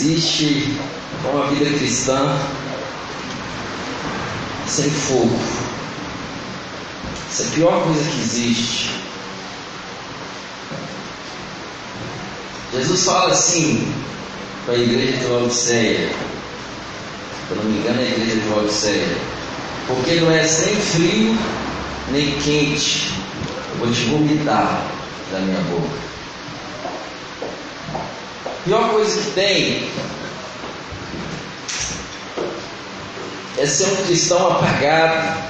existe uma vida cristã sem fogo. Isso é a pior coisa que existe. Jesus fala assim para a igreja de Laodiceia, se eu não me engano é a igreja de Laodiceia, porque não é nem frio nem quente, eu vou te vomitar da minha boca. Pior coisa que tem é ser um cristão apagado,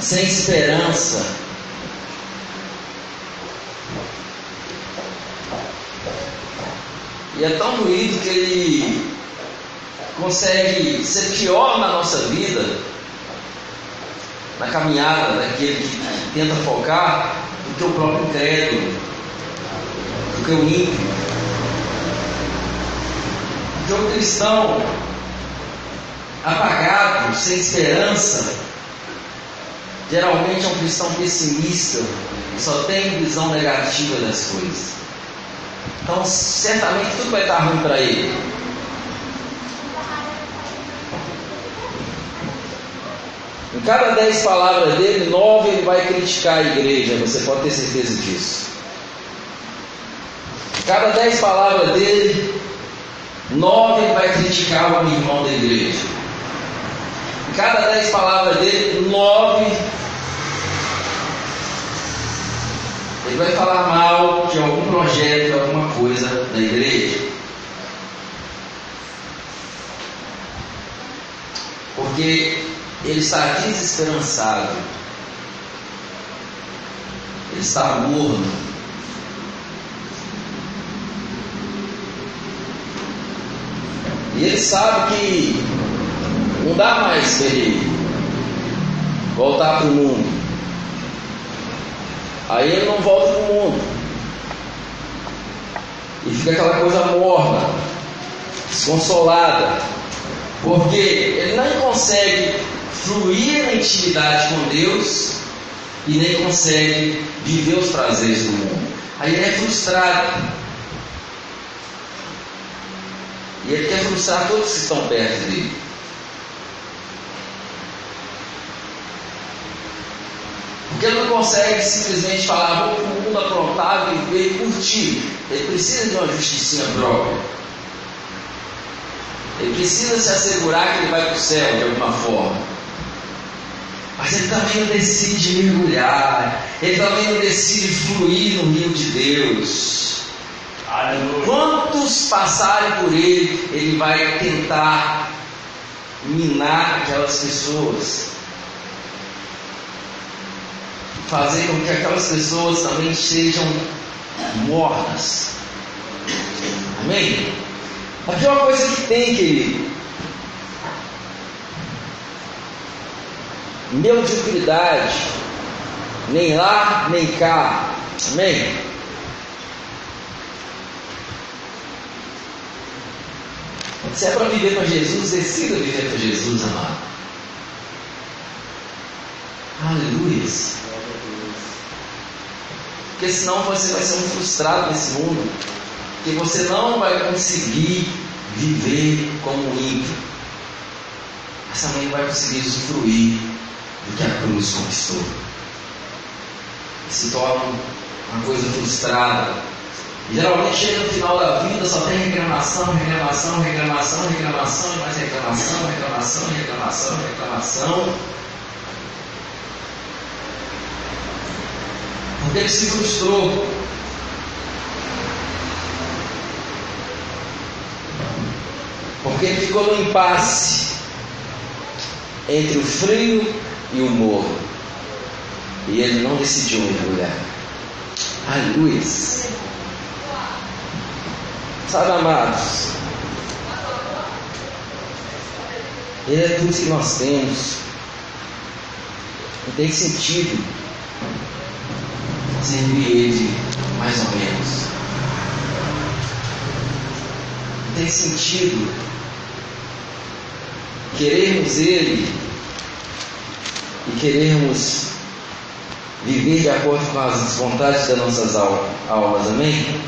sem esperança. E é tão doído que ele consegue ser pior na nossa vida, na caminhada daquele que tenta focar, do que o próprio incrédulo, do que o ímpio. Porque o cristão apagado, sem esperança, geralmente é um cristão pessimista, só tem visão negativa das coisas. Então, certamente tudo vai estar ruim para ele. Em cada dez palavras dele, nove ele vai criticar a igreja, você pode ter certeza disso. Cada dez palavras dele, nove vai criticar o irmão da igreja. Cada dez palavras dele, nove ele vai falar mal de algum projeto, de alguma coisa da igreja. Porque ele está desesperançado, ele está morno. E ele sabe que não dá mais para ele voltar para o mundo. Aí ele não volta para o mundo. E fica aquela coisa morna, desconsolada. Porque ele não consegue fluir na intimidade com Deus e nem consegue viver os prazeres do mundo. Aí ele é frustrado. E ele quer frustrar todos que estão perto dele. Porque ele não consegue simplesmente falar, vou para o mundo aprontar, viver e curtir. Ele precisa de uma justiça própria. Ele precisa se assegurar que ele vai para o céu de alguma forma. Mas ele também não decide mergulhar, ele também não decide fluir no rio de Deus. Quantos passarem por ele, ele vai tentar minar aquelas pessoas, fazer com que aquelas pessoas também sejam mortas. Amém? A pior coisa que tem, querido, mediocridade, nem lá, nem cá. Amém? Se é para viver para Jesus, decida viver para Jesus, amado. Aleluia. Porque senão você vai ser um frustrado nesse mundo. Porque você não vai conseguir viver como ímpio. Mas também vai conseguir usufruir do que a cruz conquistou. Se torna uma coisa frustrada. Geralmente chega no final da vida, só tem reclamação, reclamação, reclamação, reclamação, e mais reclamação, reclamação, reclamação, reclamação. Porque ele se frustrou. Porque ele ficou no impasse entre o frio e o morro. E ele não decidiu mergulhar. Aleluia. Sabe, amados? Ele é tudo que nós temos. Não tem sentido servir Ele mais ou menos. Não tem sentido querermos Ele e queremos viver de acordo com as vontades das nossas almas, amém?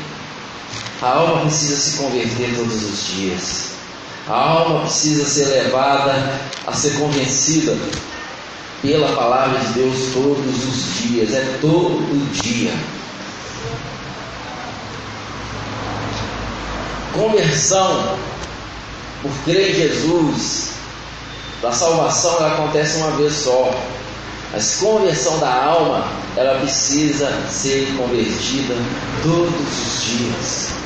A alma precisa se converter todos os dias. A alma precisa ser levada a ser convencida pela palavra de Deus todos os dias. É todo dia. Conversão por crer em Jesus, da salvação, ela acontece uma vez só. Mas conversão da alma, ela precisa ser convertida todos os dias.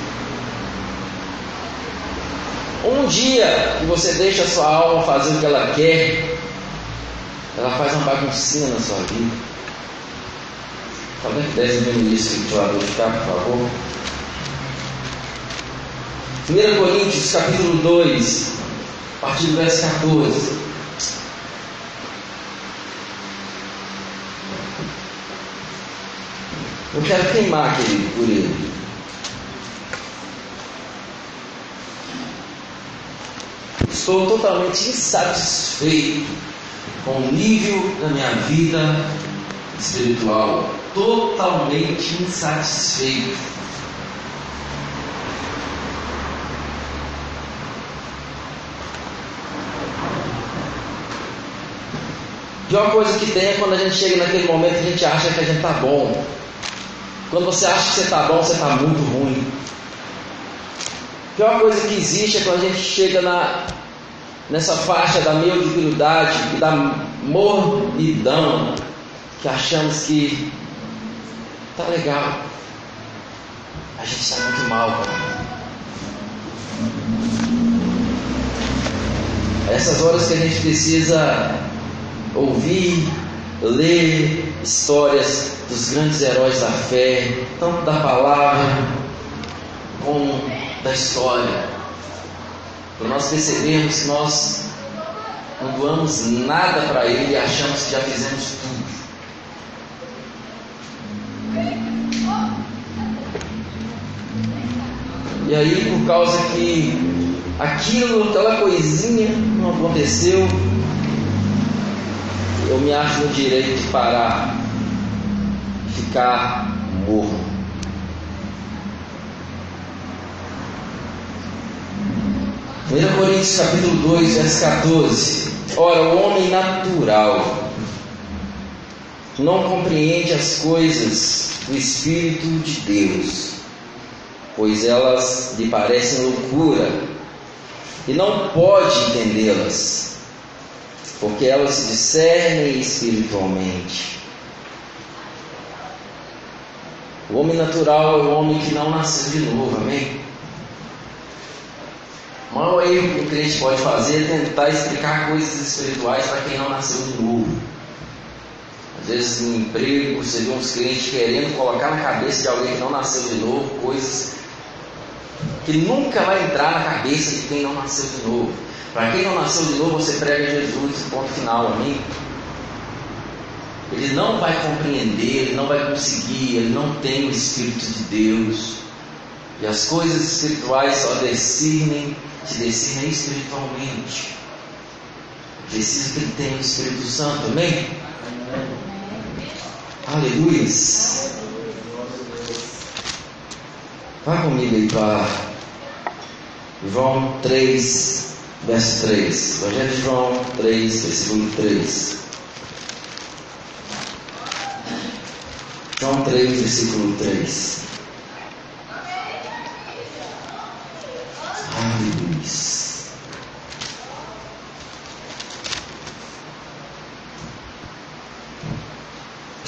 Um dia que você deixa a sua alma fazer o que ela quer, ela faz uma baguncinha na sua vida. Alguém pudesse diminuir esse ventilador de cá, por favor? 1 Coríntios capítulo 2, a partir do verso 14. Eu quero queimar aquele por ele. Estou totalmente insatisfeito com o nível da minha vida espiritual. Totalmente insatisfeito. Pior coisa que tem é quando a gente chega naquele momento que a gente acha que a gente está bom. Quando você acha que você está bom, você está muito ruim. Pior coisa que existe é quando a gente chega na, nessa faixa da mediocridade e da mornidão, que achamos que tá legal. A gente está muito mal, cara. Essas horas que a gente precisa ouvir, ler histórias dos grandes heróis da fé, tanto da palavra como da história. Para nós percebermos que nós não doamos nada para Ele e achamos que já fizemos tudo. E aí, por causa que aquilo, aquela coisinha não aconteceu, eu me acho no direito de parar, ficar morto. Primeira Coríntios capítulo 2, verso 14. Ora, o homem natural não compreende as coisas do Espírito de Deus, pois elas lhe parecem loucura, e não pode entendê-las porque elas se discernem espiritualmente. O homem natural é o homem que não nasceu de novo, amém? Maior erro que o crente pode fazer é tentar explicar coisas espirituais para quem não nasceu de novo. Às vezes no emprego você vê uns crentes querendo colocar na cabeça de alguém que não nasceu de novo coisas que nunca vai entrar na cabeça de quem não nasceu de novo. Para quem não nasceu de novo, você prega Jesus, ponto final, amém? Ele não vai compreender, ele não vai conseguir, ele não tem o Espírito de Deus. E as coisas espirituais só discernem, se discernem espiritualmente. Precisa que ele tenha o Espírito Santo, amém? Aleluia. Vá comigo aí para João 3, verso 3. Evangelho de João 3, versículo 3. João 3, versículo 3.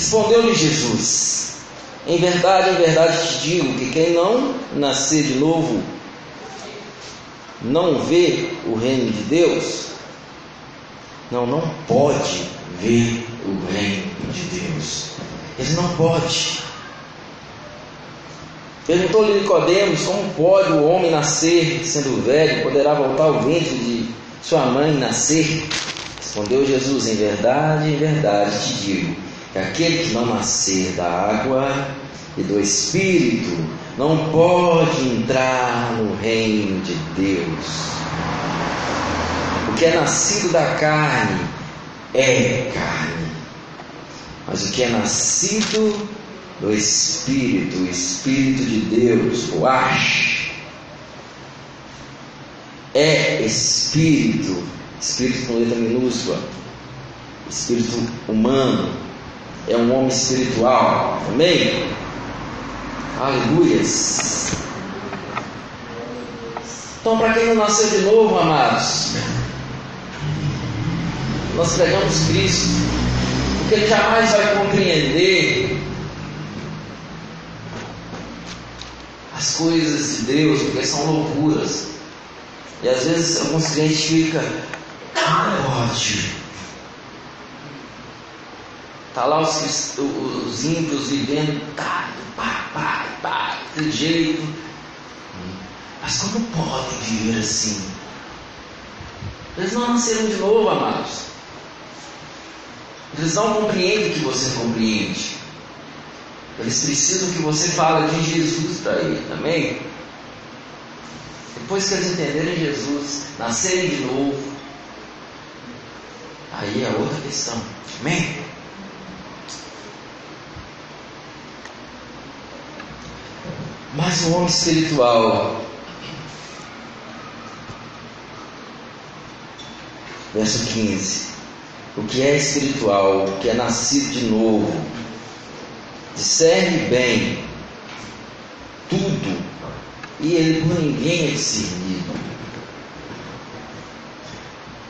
Respondeu-lhe Jesus: Em verdade, em verdade te digo que quem não nascer de novo não vê o reino de Deus? Não, não pode ver o reino de Deus. Ele não pode. Perguntou-lhe Nicodemos como pode o homem nascer sendo velho, poderá voltar ao ventre de sua mãe nascer? Respondeu Jesus, em verdade, em verdade te digo, que aquele que não nascer da água e do Espírito não pode entrar no reino de Deus. O que é nascido da carne é carne, mas o que é nascido do Espírito, o Espírito de Deus, o Ash, é Espírito, Espírito com letra minúscula, Espírito humano, é um homem espiritual. Amém? Aleluias. Então, para quem não nasceu de novo, amados, nós pregamos Cristo, porque ele jamais vai compreender as coisas de Deus, porque são loucuras. E às vezes alguns crentes ficam, ódio. Está lá os, os ímpios vivendo, tá, pá, pá, pá, de jeito. Mas como podem viver assim? Eles não nasceram de novo, amados. Eles não compreendem o que você compreende. Eles precisam que você fale de Jesus ele, amém? Depois que eles entenderem Jesus, nascerem de novo, aí é outra questão, amém? Mas o homem espiritual, verso 15: O que é espiritual, o que é nascido de novo, discerne bem tudo, e ele por ninguém é discernido.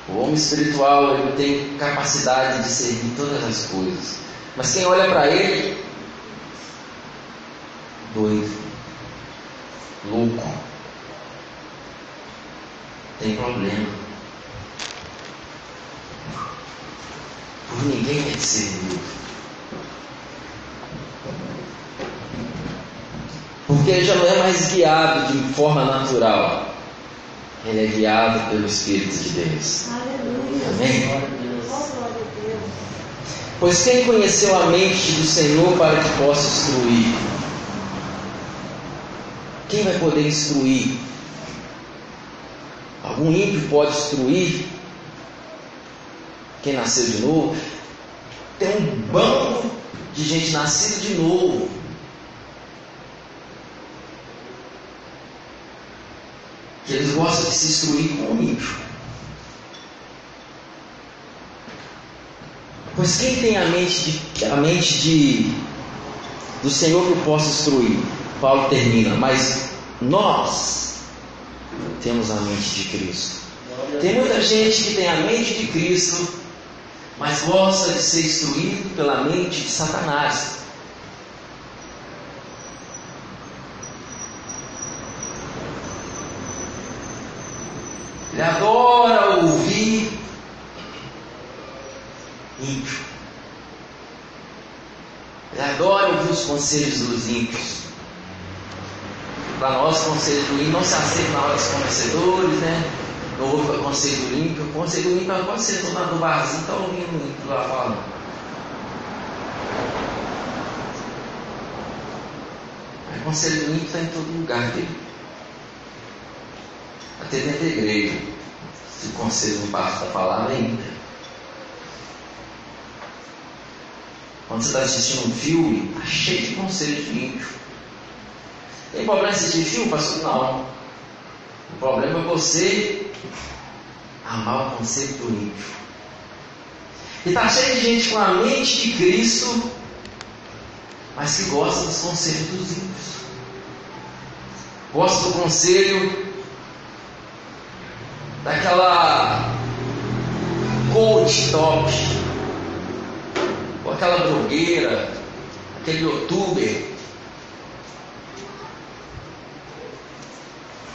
O homem espiritual ele tem capacidade de discernir todas as coisas, mas quem olha para ele, doido louco, tem problema. Por ninguém é discernido. Porque ele já não é mais guiado de forma natural. Ele é guiado pelo Espírito de Deus. Aleluia. Amém? Pois quem conheceu a mente do Senhor para que possa instruir? Quem vai poder instruir? Algum ímpio pode instruir? Quem nasceu de novo? Tem um banco de gente nascida de novo. Que eles gostam de se instruir com o ímpio. Pois quem tem a mente de, a mente de, do Senhor que eu posso instruir? Paulo termina, mas nós temos a mente de Cristo. Tem muita gente que tem a mente de Cristo, mas gosta de ser instruído pela mente de Satanás. Ele adora ouvir ímpio. Ele adora ouvir os conselhos dos ímpios. Para nós, conselho do ímpio não se aceita na hora dos conhecedores, né? Não houve conselho do ímpio. O conselho do ímpio é quando você está no barzinho, está ouvindo o ímpio lá falando. O conselho do ímpio está em todo lugar dele. Até dentro da igreja. Se o conselho pastor está falando, é ímpio. Quando você está assistindo um filme, está cheio de conselhos de ímpio. Tem problema em assistir filme, pastor? Não. O problema é você amar o conceito do ímpio. E está cheio de gente com a mente de Cristo, mas que gosta dos conselhos dos ímpios. Gosta do conselho daquela coach top, ou aquela blogueira, aquele youtuber.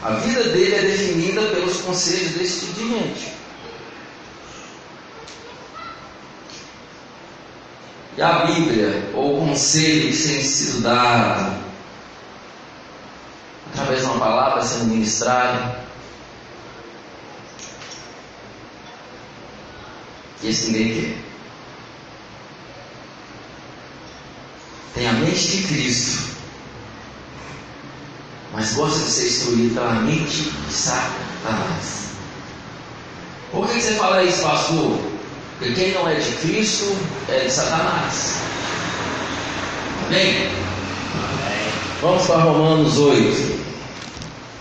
A vida dele é definida pelos conselhos desse tipo de gente. E a Bíblia, ou o conselho que tem sido dado, através de uma palavra sendo ministrada, esse ninguém quer. Tem a mente de Cristo mas gosta de ser instruído pela mente de Satanás. Por que você fala isso, pastor? Porque quem não é de Cristo é de Satanás. Amém? Vamos para Romanos 8.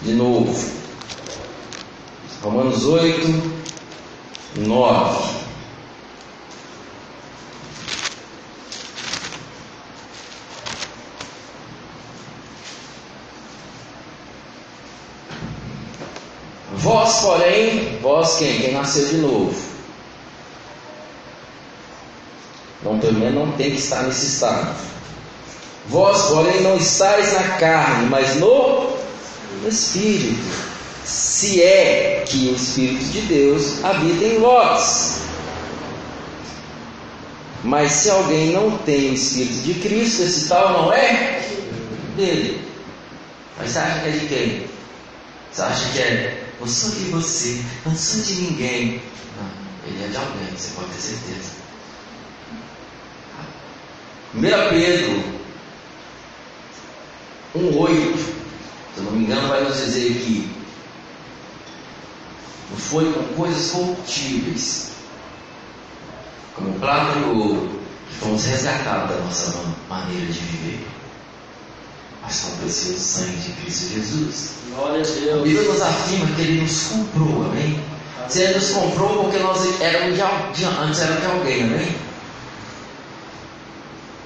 De novo. Romanos 8, 9. Vós, porém, vós quem? Quem nasceu de novo. Não, pelo menos não tem que estar nesse estado. Vós, porém, não estáis na carne, mas no Espírito. Se é que o Espírito de Deus habita em vós. Mas se alguém não tem o Espírito de Cristo, esse tal não é dele. Mas você acha que é de quem? Você acha que é não sou de você, não sou de ninguém. Não, ele é de alguém, você pode ter certeza. 1 Pedro 1,8, se eu não me engano, vai nos dizer que não foi com coisas corruptíveis, como prata e ouro, que fomos resgatados da nossa maneira de viver mas com o precioso sangue de Cristo Jesus. Glória a Deus. A Bíblia nos afirma que Ele nos comprou, amém? Se Ele nos comprou porque nós éramos de, antes era de alguém, amém?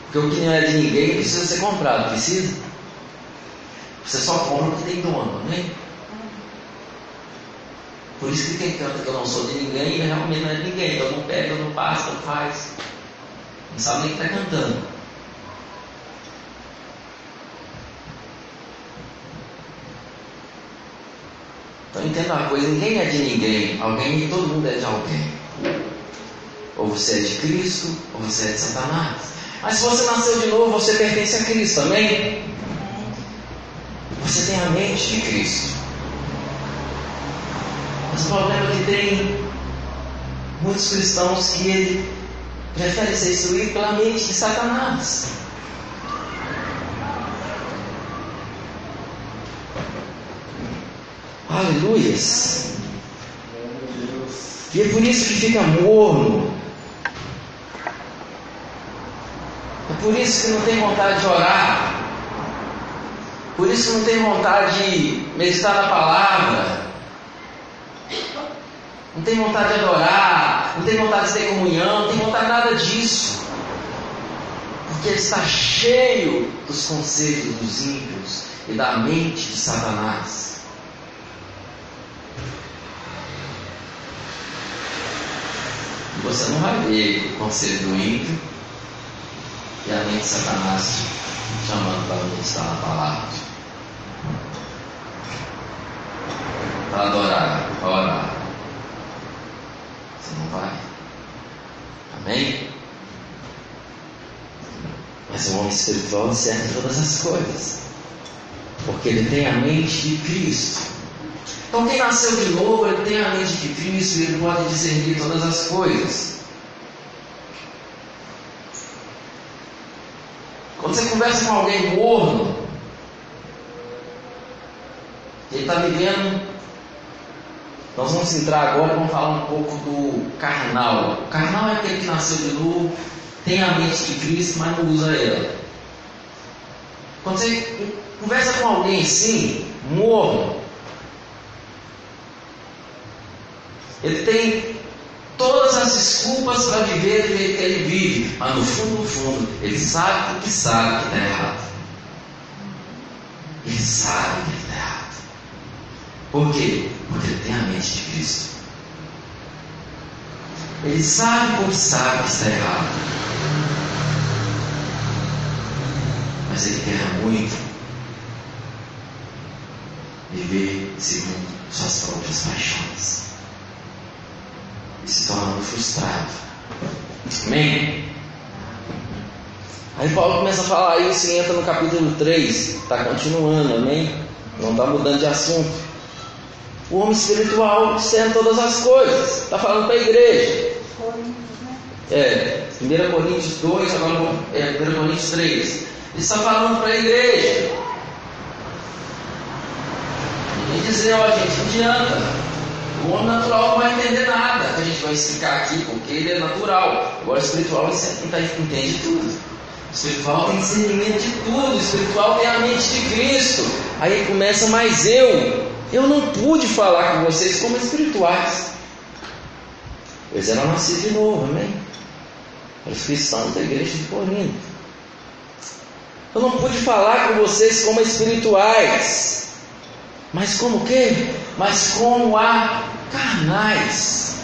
Porque o que não é de ninguém precisa ser comprado, precisa? Você só compra o que tem dono, amém? Por isso que quem canta que eu não sou de ninguém, realmente não é de ninguém. Então não pega, não passa, não faz. Não sabe nem o que está cantando. Então entenda uma coisa, ninguém é de ninguém, alguém, todo mundo é de alguém. Ou você é de Cristo, ou você é de Satanás. Mas se você nasceu de novo, você pertence a Cristo, amém? Você tem a mente de Cristo. Mas o problema é que tem muitos cristãos que ele prefere ser instruído pela mente de Satanás. Aleluias. E é por isso que fica morno. É por isso que não tem vontade de orar. Por isso que não tem vontade de meditar na palavra. Não tem vontade de adorar. Não tem vontade de ter comunhão. Não tem vontade de nada disso. Porque ele está cheio dos conselhos dos ímpios e da mente de Satanás. Você não vai ver o conselho do ímpio e a mente de Satanás chamando para meditar na palavra. Para adorar, para orar. Você não vai. Amém? Mas o homem espiritual discerne todas as coisas. Porque ele tem a mente de Cristo. Então, quem nasceu de novo, ele tem a mente de Cristo e ele pode discernir todas as coisas. Quando você conversa com alguém morno, ele está vivendo. Nós vamos entrar agora e vamos falar um pouco do carnal. O carnal é aquele que nasceu de novo, tem a mente de Cristo, mas não usa ela. Quando você conversa com alguém assim, morno, Ele tem todas as desculpas para viver do jeito que ele vive, mas no fundo, no fundo, ele sabe que sabe que está errado. Ele sabe que está errado. Por quê? Porque ele tem a mente de Cristo. Ele sabe porque sabe que está errado. Mas ele quer muito viver segundo suas próprias paixões se tornando frustrado. Amém? Aí Paulo começa a falar isso e entra no capítulo 3, está continuando, amém? Não está mudando de assunto. O homem espiritual discerne todas as coisas, está falando para a igreja. É, 1 Coríntios 2, agora é 1 Coríntios 3. Ele está falando para a igreja. E dizer, ó gente, não adianta. O natural não vai entender nada a gente vai explicar aqui, porque ele é natural. Agora o espiritual entende tudo. O espiritual tem discernimento de tudo. O espiritual tem a mente de Cristo. Aí começa mais eu. Eu não pude falar com vocês como espirituais. Eles eram nascidos de novo, amém? Os cristãos da igreja de Corinto. Eu não pude falar com vocês como espirituais. Mas como que? Mas como a carnais.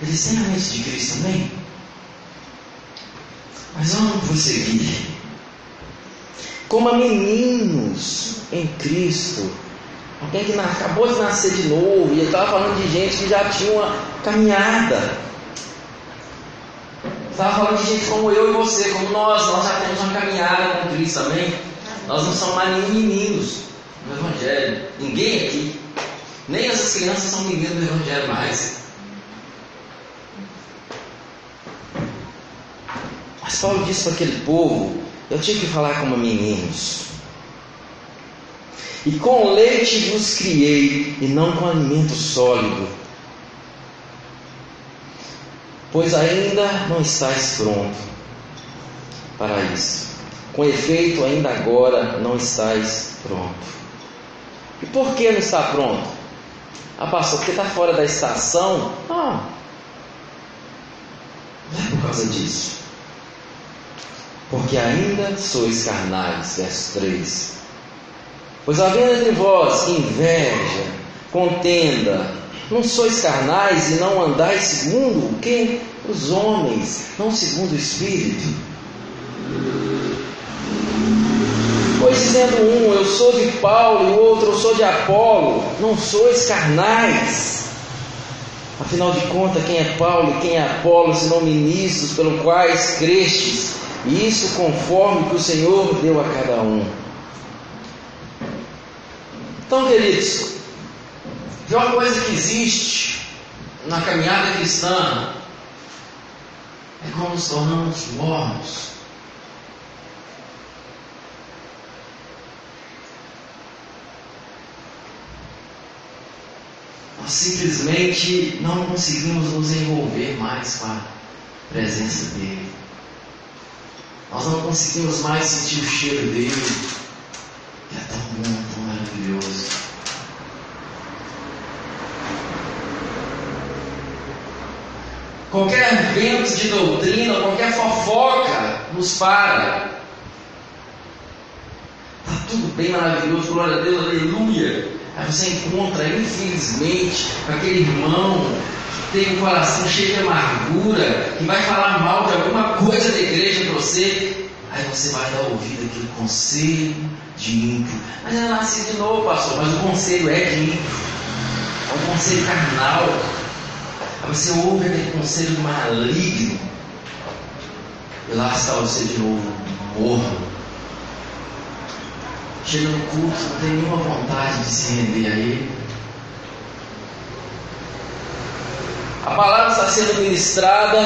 Eles têm a mente de Cristo também? Mas eu não vou seguir. Como meninos em Cristo. Alguém que acabou de nascer de novo. E eu estava falando de gente que já tinha uma caminhada. Estava falando de gente como eu e você, como nós. Nós já temos uma caminhada com Cristo também. Nós não somos mais nem meninos no Evangelho. Ninguém aqui. Nem essas crianças são meninos do Evangelho mais. Mas Paulo disse para aquele povo: Eu tinha que falar como meninos. E com leite vos criei, e não com alimento sólido. Pois ainda não estáis pronto para isso. Com efeito, ainda agora não estáis pronto. E por que não está pronto? Ah, pastor, porque está fora da estação? Ah, não é por causa disso porque ainda sois carnais. Verso 3. Pois havendo entre vós inveja, contenda, não sois carnais e não andais segundo o que? Os homens, não segundo o Espírito. Pois dizendo um, eu sou de Paulo, e o outro, eu sou de Apolo, não sois carnais. Afinal de contas, quem é Paulo e quem é Apolo, senão ministros pelo quais crestes, e isso conforme que o Senhor deu a cada um. Então, queridos, de uma coisa que existe na caminhada cristã é como nos tornamos mornos. Nós simplesmente não conseguimos nos envolver mais com a presença dele. Nós não conseguimos mais sentir o cheiro dele, que é tão bom, tão maravilhoso. Qualquer vento de doutrina, qualquer fofoca nos para. Está tudo bem maravilhoso, glória a Deus, aleluia. Aí você encontra, infelizmente, aquele irmão tem um coração cheio de amargura, que vai falar mal de alguma coisa da igreja para você, aí você vai dar ouvido àquele conselho de ímpio. Mas eu nasci de novo, pastor, mas o conselho é de ímpio. É um conselho carnal. Você ouve aquele conselho maligno. E lá está você de novo, morro. Chega no culto, não tem nenhuma vontade de se render a ele. A palavra está sendo ministrada.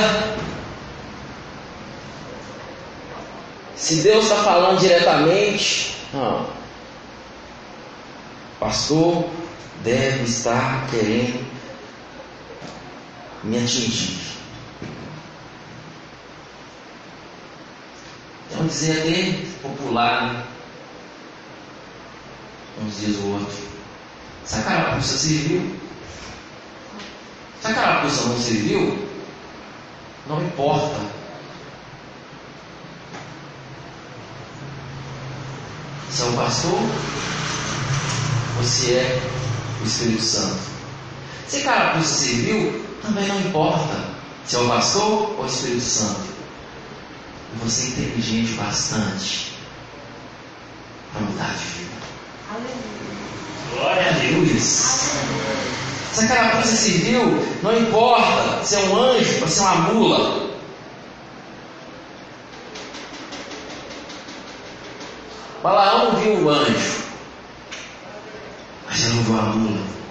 Se Deus está falando diretamente, não. O pastor deve estar querendo me atingir. Então dizer até popular, né? uns dias o outro. Essa carapuça serviu se aquela pessoa não serviu, não importa. Se é o pastor ou se é o Espírito Santo. Se aquela pessoa serviu, também não importa se é o pastor ou o Espírito Santo. Você é inteligente bastante para mudar de vida. Glória a Deus. Se aquela coisa serviu, não importa se é um anjo ou se é uma mula. Balaão viu o anjo, mas ele não viu a mula.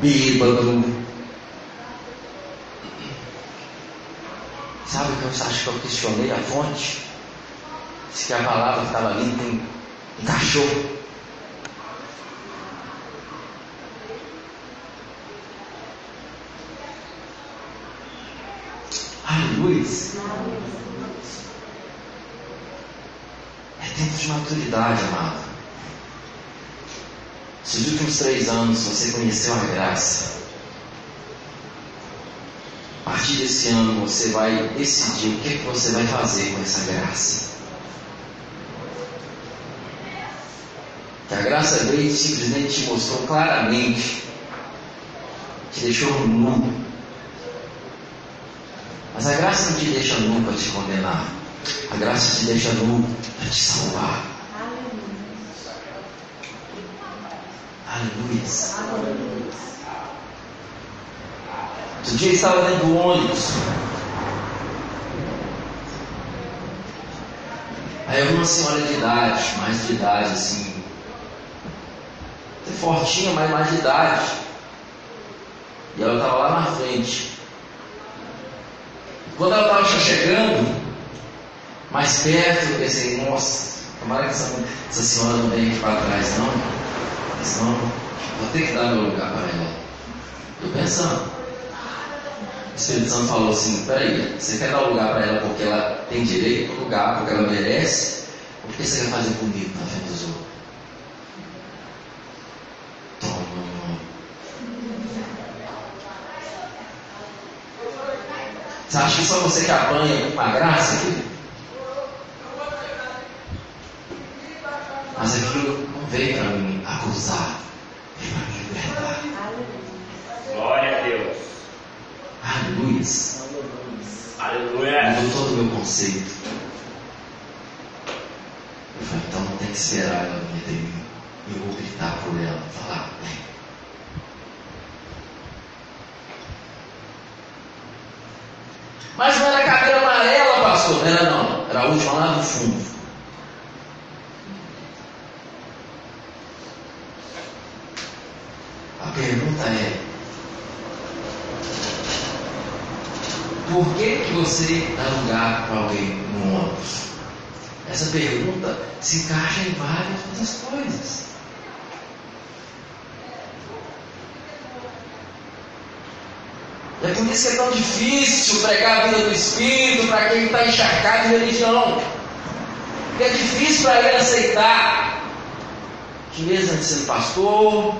bêbado. Sabe o que eu acho que eu questionei a fonte? se que a palavra estava ali, tem um cachorro. A é tempo de maturidade, amado. Se os últimos três anos você conheceu a graça, a partir desse ano você vai decidir o que, é que você vai fazer com essa graça. Que a graça veio simplesmente te mostrou claramente, te deixou nu. Mas a graça não te deixa nu para te condenar. A graça te deixa nu para te salvar. Aleluia. Outro dia eu estava dentro do ônibus. Aí eu vi uma senhora de idade, mais de idade, assim. Fortinha, mas mais de idade. E ela estava lá na frente. Quando ela estava chegando, mais perto, eu pensei, nossa, tomara que essa, essa senhora não venha aqui para trás, não. Senão vou ter que dar meu lugar para ela. Eu pensando. O Espírito Santo falou assim: peraí, você quer dar lugar para ela porque ela tem direito ao lugar, porque ela merece? Ou porque você quer fazer bonito na frente dos outros? Toma. Você acha que só você que apanha com a graça, filho? Mas aquilo não veio para mim acusar, veio para me libertar. Glória a Deus. Aleluia. Aleluia. Mudou todo o meu conceito. Eu falei, então não tem que esperar ela vir até mim. Eu vou gritar por ela, falar, vem. Mas não era cadeira amarela, pastor. Não era não. Era a última lá do fundo. A pergunta é, Que, você dá lugar para alguém no ônibus? Essa pergunta se encaixa em várias outras coisas. É por isso que é tão difícil pregar a vida do Espírito para quem está encharcado de religião. Porque é difícil para ele aceitar que mesmo ele sendo pastor,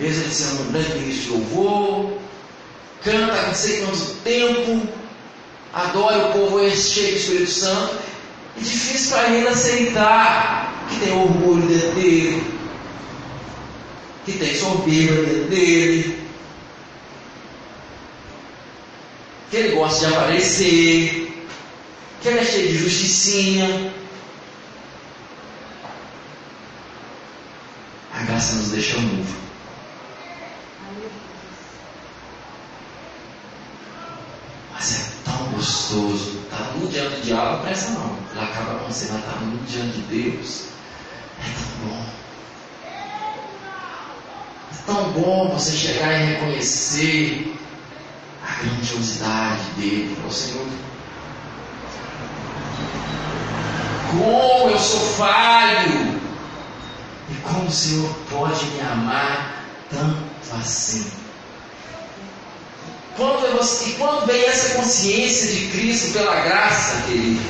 Veja ele sendo um grande ministro de louvor, canta com sei quanto tempo, adora o povo cheio do Espírito Santo. É difícil para ele aceitar que tem orgulho dentro dele, que tem soberba dentro dele, que ele gosta de aparecer, que ele é cheio de justicinha. A graça nos deixa novo. Mas é gostoso. Está no diante do diabo, presta não. Ela acaba com você, mas está no diante de Deus. É tão bom. É tão bom você chegar e reconhecer a grandiosidade dele. Falar, Senhor, como eu sou falho. E como o Senhor pode me amar tanto assim. Quando você, e quando vem essa consciência de Cristo pela graça, querido,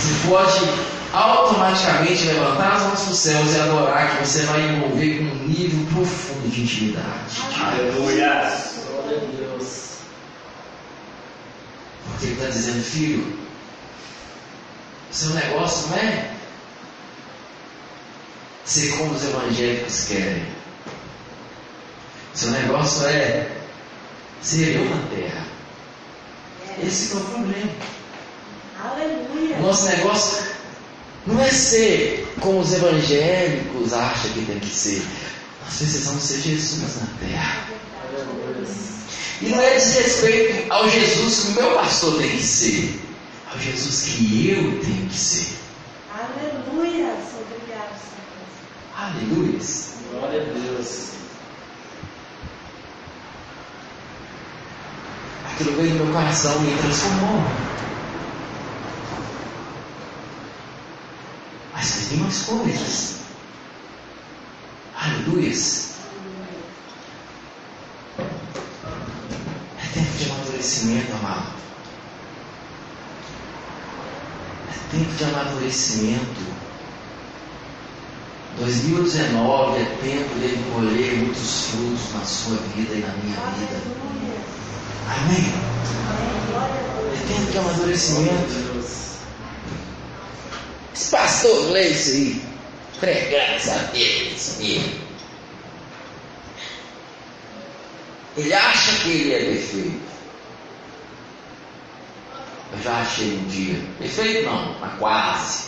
você pode automaticamente levantar as mãos para os céus e adorar que você vai envolver com um nível profundo de intimidade. Aleluia. Glória a Deus. Porque ele está dizendo, filho, seu negócio não é ser como os evangélicos querem. Seu negócio é ser eu na terra. Esse é o problema. Aleluia. Nosso negócio não é ser como os evangélicos acham que tem que ser. Nós precisamos ser Jesus na terra. E não é desrespeito ao Jesus que o meu pastor tem que ser, ao Jesus que eu tenho que ser. Aleluia. Obrigado, Senhor. Aleluia. Glória a Deus. Aquilo veio no meu coração e me transformou. Mas tem mais coisas. Aleluia. amadurecimento, amado. É tempo de amadurecimento. 2019 é tempo de colher muitos frutos na sua vida e na minha vida. Amém? É tempo de amadurecimento. Esse pastor Gleice aí, pregando a Deus mesmo. Ele acha que ele é perfeito. Eu já achei um dia. Perfeito não, mas quase.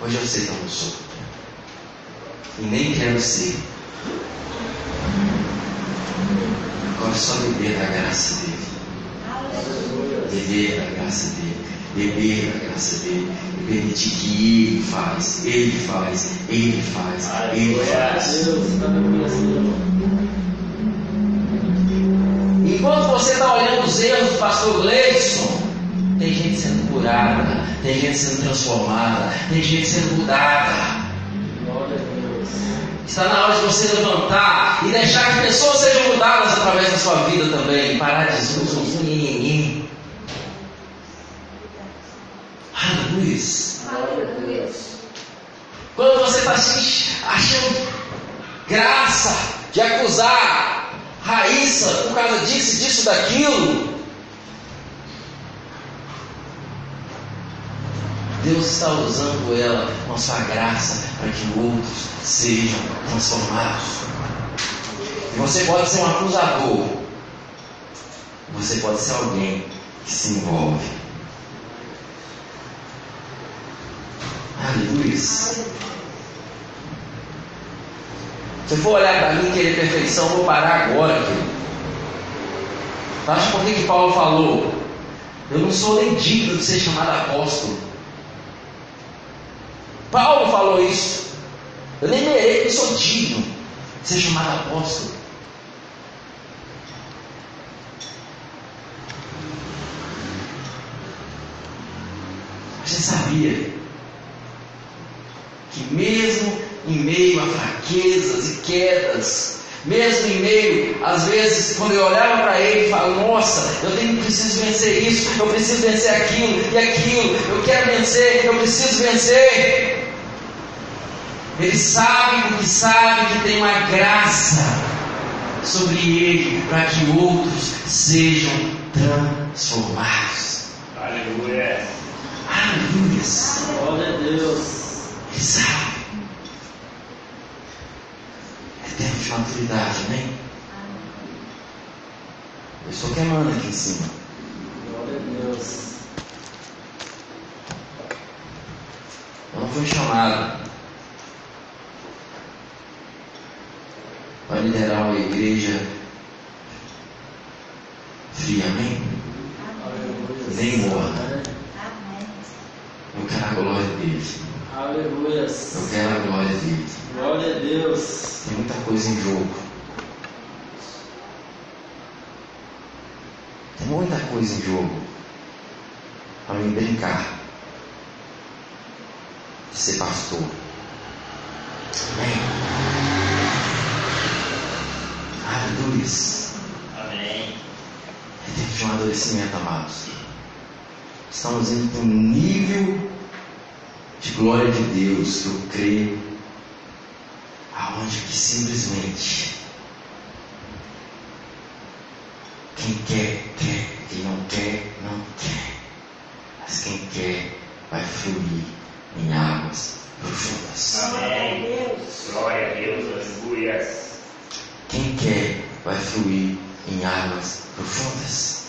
Hoje eu sei que eu não sou. E nem quero ser. Agora é só beber da graça dele. Beber da graça dele. Beber da graça dele. E permitir que ele faz. Ele faz. Ele faz. Ele faz. Enquanto você está olhando os erros do pastor Gleison, tem gente sendo curada, tem gente sendo transformada, tem gente sendo mudada. Está na hora de você levantar e deixar que pessoas sejam mudadas através da sua vida também. Parar de zum, Aleluia. Quando você está se achando graça de acusar Raíssa por causa disso, disso, daquilo, Deus está usando ela com a sua graça para que outros sejam transformados. E você pode ser um acusador, você pode ser alguém que se envolve. Aleluia. Se for olhar para mim querer perfeição, eu vou parar agora, querido. Acho por que Paulo falou? Eu não sou nem digno de ser chamado apóstolo. Paulo falou isso. Eu nem mereço, eu sou digno de ser chamado apóstolo. Você sabia que mesmo em meio a fraquezas e quedas, mesmo em meio, às vezes, quando eu olhava para ele e falava, nossa, eu tenho, preciso vencer isso, eu preciso vencer aquilo e aquilo, eu quero vencer, eu preciso vencer. Ele sabe porque sabe que tem uma graça sobre ele para que outros sejam transformados. Aleluia. Aleluia. Glória a Deus. Ele sabe. É tempo de maturidade, amém? Eu estou queimando aqui em cima. Glória a Deus. Eu não fui chamado para liderar uma igreja fria, amém? Nem morna. Eu quero a glória dele. Aleluia. Eu quero a glória dele. Glória a Deus. Tem muita coisa em jogo. Tem muita coisa em jogo. Para mim brincar. De ser pastor. Amém? Aleluia. Amém. É tempo de um amadurecimento, amados. Estamos indo para um nível de glória de Deus que eu creio, aonde que simplesmente quem quer, quer, quem não quer, não quer. Mas quem quer vai fluir em águas profundas. Amém. Glória a Deus. Aleluia. Quem quer vai fluir em águas profundas.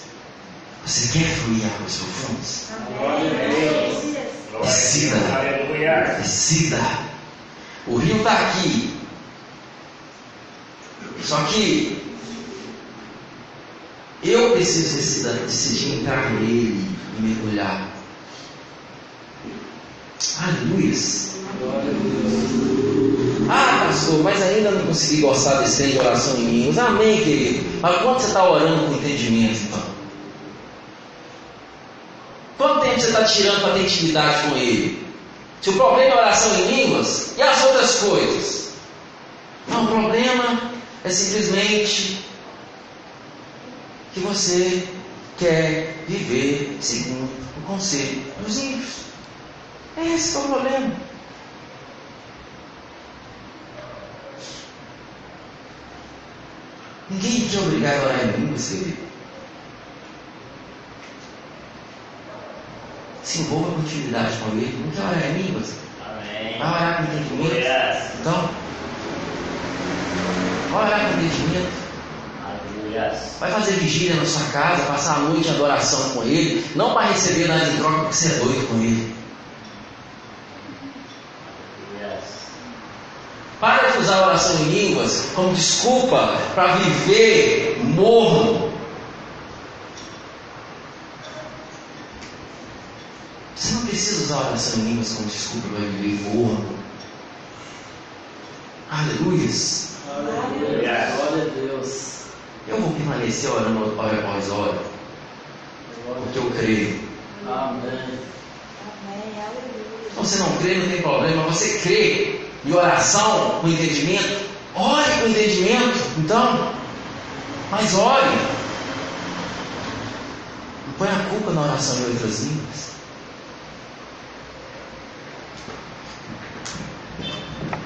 Você quer fluir em águas profundas? Glória a Deus. Glória a Decida. Aleluia. Decida. O rio está aqui. Só que eu preciso decidir, decidir entrar nele e mergulhar. Aleluia. Glória a Deus. Ah, pastor, mas ainda não consegui gostar desse trem de oração em línguas. Amém, querido. Mas quanto você está orando com entendimento, então? Quanto tempo você está tirando para ter intimidade com ele? Se o problema é oração em línguas, e as outras coisas? Não, o problema é simplesmente que você quer viver segundo o conselho dos ímpios. É esse é o problema. Ninguém te é obrigado a orar em línguas, querido. Se envolva com atividade com ele. Não quer orar em línguas? Vai orar com entendimento. Aleluias. Então, vai orar com entendimento. Vai fazer vigília na sua casa, passar a noite em adoração com ele. Não para receber nada em troca, porque você é doido com ele. Aleluias. Para de usar a oração em línguas como desculpa para viver morno. Você não precisa usar a oração em línguas como desculpa para viver morno. Aleluias. Aleluia. Glória a Deus. Eu vou permanecer orando hora após hora, porque eu creio. Amém. Amém, aleluia. Se você não crê, não tem problema. Você crê em oração, com entendimento, ore com entendimento, então. Mas ore. Não põe a culpa na oração em outras línguas.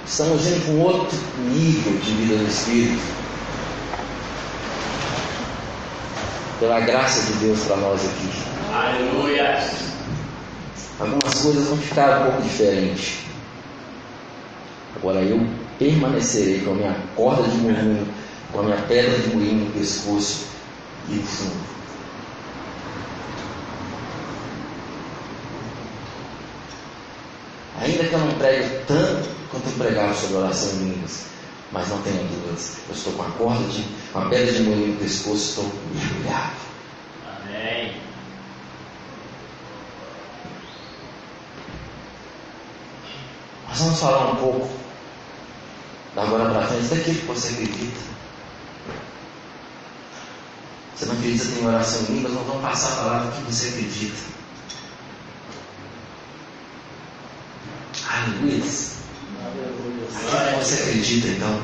Estamos indo para um outro nível de vida do Espírito. Pela graça de Deus para nós aqui. Aleluias. Algumas coisas vão ficar um pouco diferentes. Agora eu permanecerei com a minha corda de moinho, com a minha pedra de moinho no pescoço e no fundo. Ainda que eu não pregue tanto quanto eu pregava sobre oração em línguas, mas não tenho dúvidas, eu estou com a corda de, com a pedra de moinho no pescoço, estou mergulhado. Amém. Nós vamos falar um pouco, da agora para frente, daquilo que você acredita. Você não acredita em oração em línguas, não vamos passar a palavra que você acredita. Aleluia. Aquilo que você acredita, então.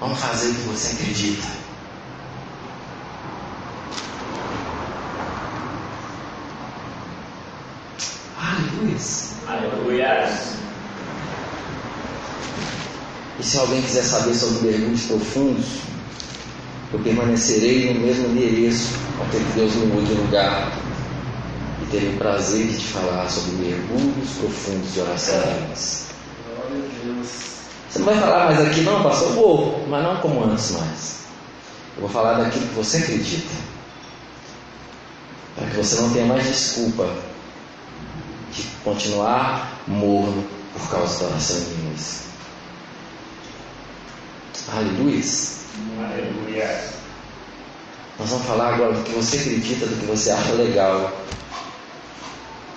Vamos fazer o que você acredita. Aleluia. Aleluias. E se alguém quiser saber sobre mergulhos profundos, eu permanecerei no mesmo endereço até que Deus me mude de lugar e terei o prazer de te falar sobre mergulhos profundos de oração em línguas. Glória a Deus. Você não vai falar mais aqui, não, pastor? Eu vou, mas não como antes mais. Eu vou falar daquilo que você acredita. Para que você não tenha mais desculpa de continuar morno por causa da oração em línguas. Aleluia. Aleluias. Nós vamos falar agora do que você acredita, do que você acha legal.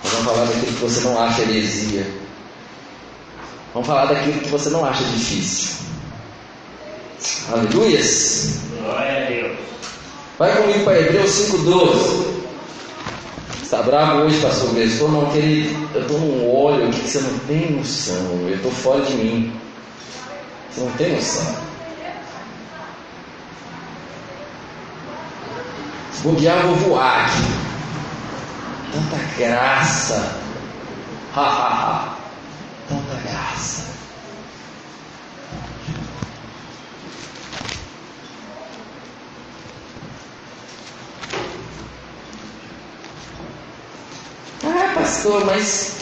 Nós vamos falar daquilo que você não acha heresia. Vamos falar daquilo que você não acha difícil. Aleluias. Glória a Deus. Vai comigo para Hebreus 5,12. Está bravo hoje, pastor? Estou não, querido. Eu estou num óleo aqui que você não tem noção. Eu estou fora de mim. Você não tem noção. Se eu vou voar aqui. Tanta graça. Ha, ha, ha. Tanta graça. Ah, pastor, mas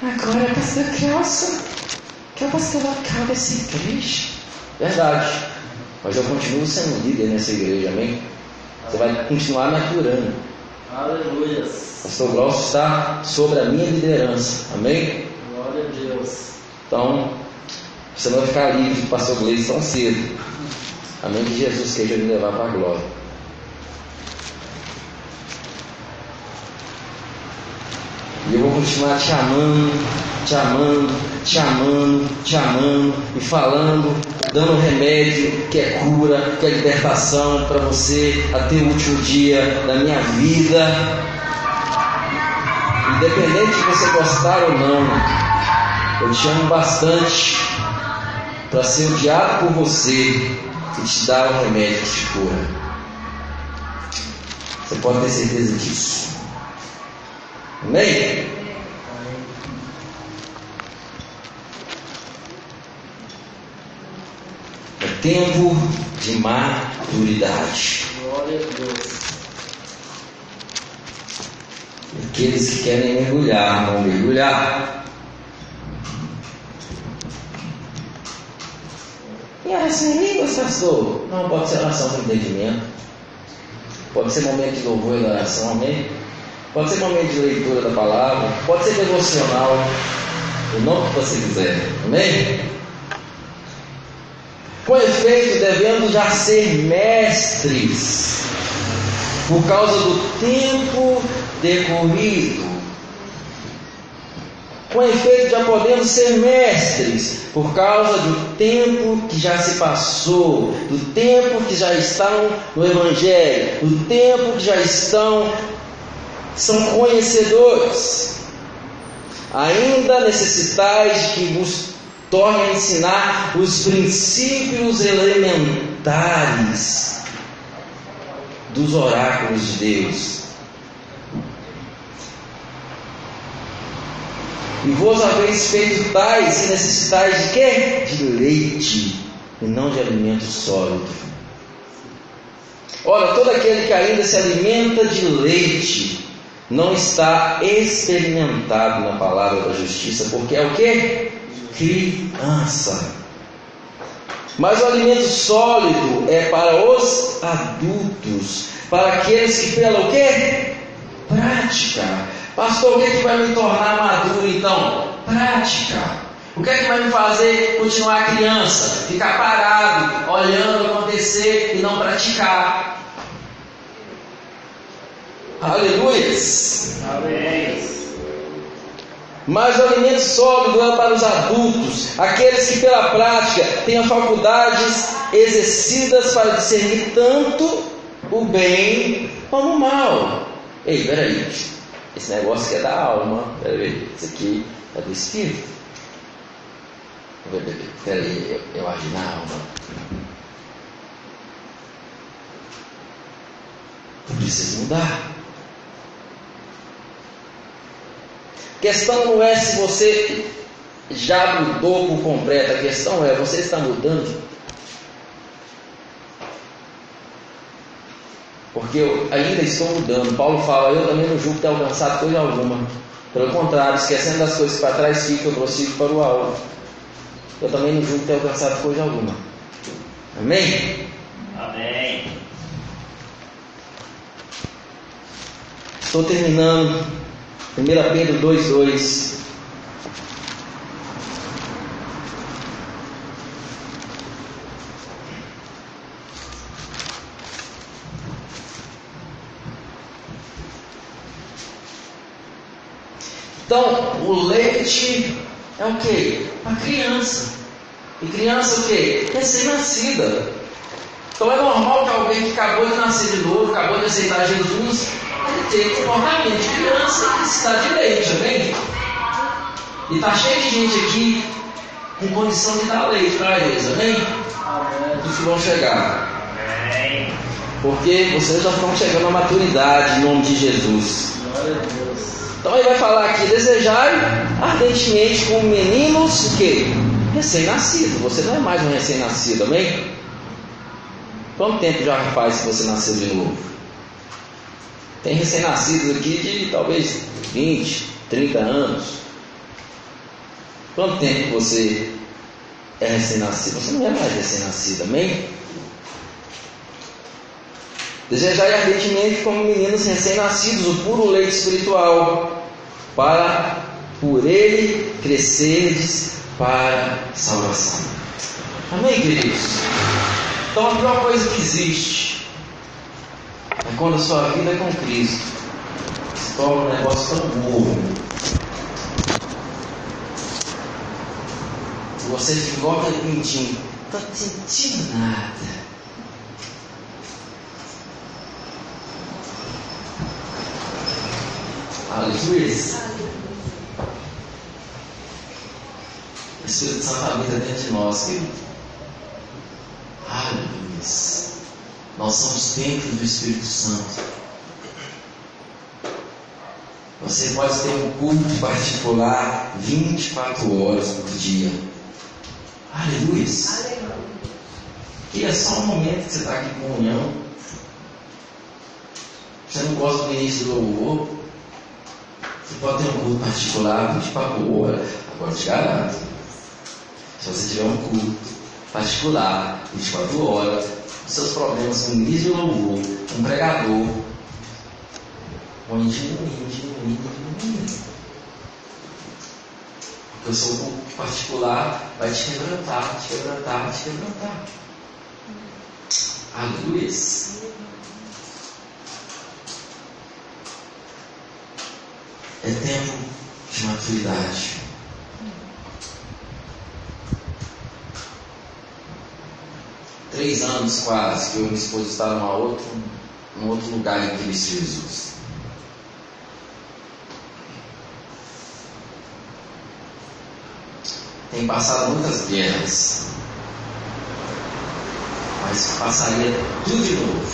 agora pastor Kelson, que o pastor local dessa igreja. Verdade. Mas eu continuo sendo líder nessa igreja, amém? Você vai continuar me aturando. Aleluia. Pastor Grosso está sobre a minha liderança, amém? Glória a Deus. Então, você não vai ficar livre do pastor Gleison tão cedo. Amém? Que Jesus queira me levar para a glória. E eu vou continuar te amando, te amando, te amando, te amando e falando, dando remédio que é cura, que é libertação para você até o último dia da minha vida. Independente de você gostar ou não, eu te amo bastante para ser odiado por você, que te dá o remédio que te cura. Você pode ter certeza disso. Amém? Tempo de maturidade. Glória a Deus. Aqueles que querem mergulhar, vão mergulhar. E em línguas, pastor? Não, pode ser oração com entendimento. Pode ser momento de louvor e oração, amém? Pode ser momento de leitura da palavra. Pode ser devocional. O nome que você quiser, amém? Com efeito, devemos já ser mestres por causa do tempo decorrido. Com efeito, já podemos ser mestres por causa do tempo que já se passou, do tempo que já estão no Evangelho, do tempo que já estão, são conhecedores. Ainda necessitais de que vos torne a ensinar os princípios elementares dos oráculos de Deus. E vos haveis feito tais e necessitais de quê? De leite e não de alimento sólido. Ora, todo aquele que ainda se alimenta de leite não está experimentado na palavra da justiça, porque é o que? Criança. Mas o alimento sólido é para os adultos, para aqueles que pela o quê? Prática. Pastor, o que, é que vai me tornar maduro então? Prática. O que é que vai me fazer continuar criança? Ficar parado, olhando acontecer e não praticar. Aleluia. Mas o alimento sólido é para os adultos, aqueles que pela prática têm faculdades exercidas para discernir tanto o bem como o mal. Ei, peraí, esse negócio aqui é da alma, peraí, isso aqui é do espírito. Peraí, eu, eu agi na alma. Eu preciso mudar. Questão não é se você já mudou por completo, a questão é você está mudando. Porque eu ainda estou mudando. Paulo fala, eu também não julgo ter alcançado coisa alguma. Pelo contrário, esquecendo das coisas para trás, fico, eu prossigo para o alvo. Eu também não julgo ter alcançado coisa alguma. Amém? Amém. Estou terminando 1 Pedro 2,2 Então, o leite é o que? A criança. E criança o que? Recém-nascida. Então é normal que alguém que acabou de nascer de novo, acabou de aceitar Jesus, tem comportamento de criança que está de leite, amém? E está cheio de gente aqui com condição de dar leite para eles, amém? Amém. Que vão chegar. Amém. Porque vocês já estão chegando à maturidade em nome de Jesus. Então ele vai falar aqui, desejai ardentemente como meninos o quê? Recém-nascido. Você não é mais um recém-nascido, amém? Quanto tempo já faz que você nasceu de novo? Tem recém-nascidos aqui de talvez 20, 30 anos. Quanto tempo você é recém-nascido? Você não é mais recém-nascido, amém? Desejai ardentemente como meninos recém-nascidos o puro leite espiritual, para por ele crescerdes para salvação. Amém, queridos? Então a pior coisa que existe quando a sua vida é com Cristo se torna um negócio tão morno. Você fica igual aquele pintinho, não sentindo nada. Aleluia. O Espírito Santo habita dentro de nós, querido. Aleluia. Nós somos templos do Espírito Santo. Você pode ter um culto particular 24 horas por dia. Aleluia. Que é só um momento que você está aqui em comunhão. Você não gosta do início do louvor? Você pode ter um culto particular 24 horas. Agora te garanto. Se você tiver um culto particular 24 horas, seus problemas com do louvor, um pregador, vão diminuindo, diminuindo, diminuindo. Porque o seu particular vai te quebrantar, te quebrantar, te quebrantar. Aleluia. É tempo de maturidade. Três anos quase que eu e minha esposa estavam numa outra, num outro lugar em Cristo Jesus. Tem passado muitas guerras, mas passaria tudo de novo.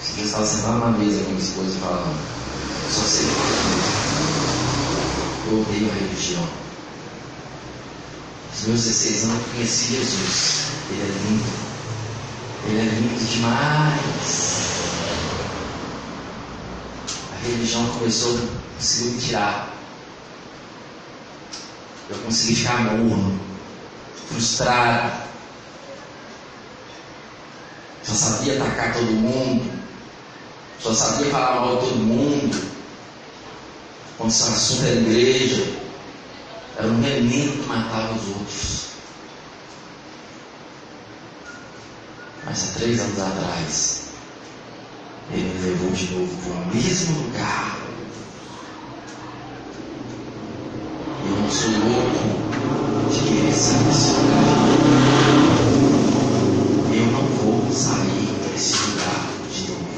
Se eu estava sentado na mesa com minha esposa e falando, só sei eu odeio a religião. Os meus 16 anos eu conheci Jesus. Ele é lindo. Ele é lindo demais. A religião começou, conseguiu me tirar. Eu consegui ficar morno, frustrado. Só sabia atacar todo mundo. Só sabia falar mal de todo mundo. Quando o assunto era igreja, era um remendo que matava os outros. Mas três anos atrás, ele me levou de novo para o mesmo lugar. Eu não sou louco de querer sair desse lugar. Eu não vou sair desse lugar de novo.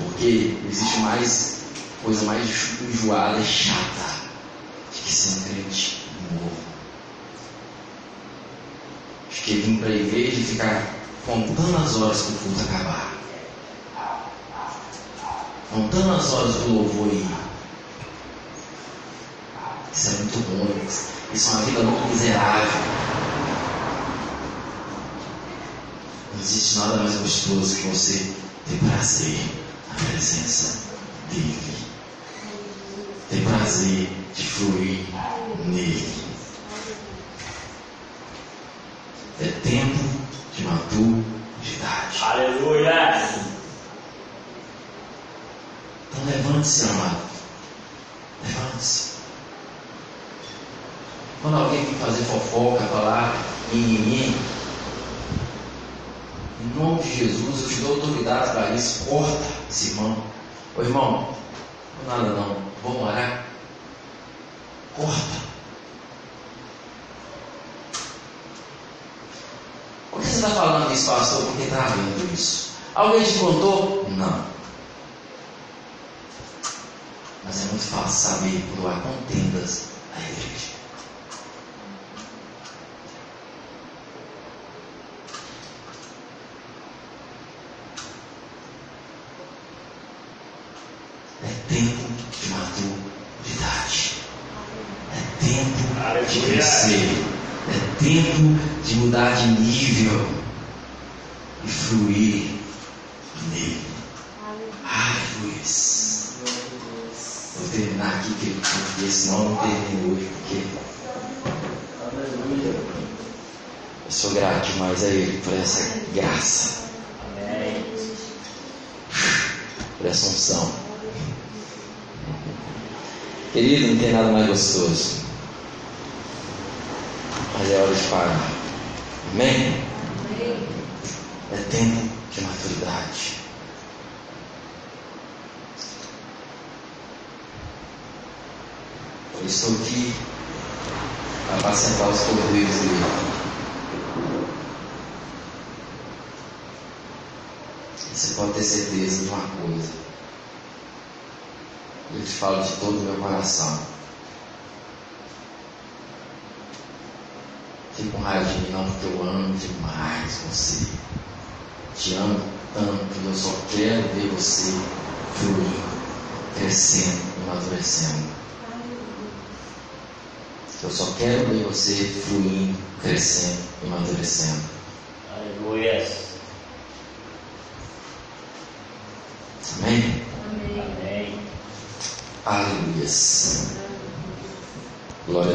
Porque existe mais coisa mais enjoada e chata de que ser um crente novo. Acho que vim para a igreja e ficar contando as horas para o culto acabar. Contando as horas do louvor ir. Isso é muito ruim. Isso é uma vida muito miserável. Não existe nada mais gostoso que você ter prazer na presença dele. Ter prazer de fluir nele. É tempo de maturidade. Aleluia. Então levante-se, amado. Levante-se. Quando alguém vem fazer fofoca, falar mimimi, em nome de Jesus, eu te dou autoridade para isso. Corta esse irmão. Ô irmão, não nada não. Vamos orar? Corta. Por que você está falando isso, pastor? Porque está vendo isso. Alguém te contou? Não. Mas é muito fácil saber quando há contendas na igreja. É tempo de maturidade. É tempo de crescer. É tempo de mudar de nível e fluir nele. Aleluia. Vou terminar aqui, eu não termino hoje, porque eu sou grato demais a Ele por essa graça, por essa unção. Querido, não tem nada mais gostoso. Mas é hora de parar. Amém? É tempo de maturidade. Estou aqui para apacentar os cordeiros dele. Você pode ter certeza de uma coisa. Eu te falo de todo o meu coração. Fique com raiva de mim, não, porque eu amo demais você. Te amo tanto e eu só quero ver você fluindo, crescendo e amadurecendo. Eu só quero ver você fluindo, crescendo e amadurecendo. Aleluia. Amém? Amém. Aleluia. Glória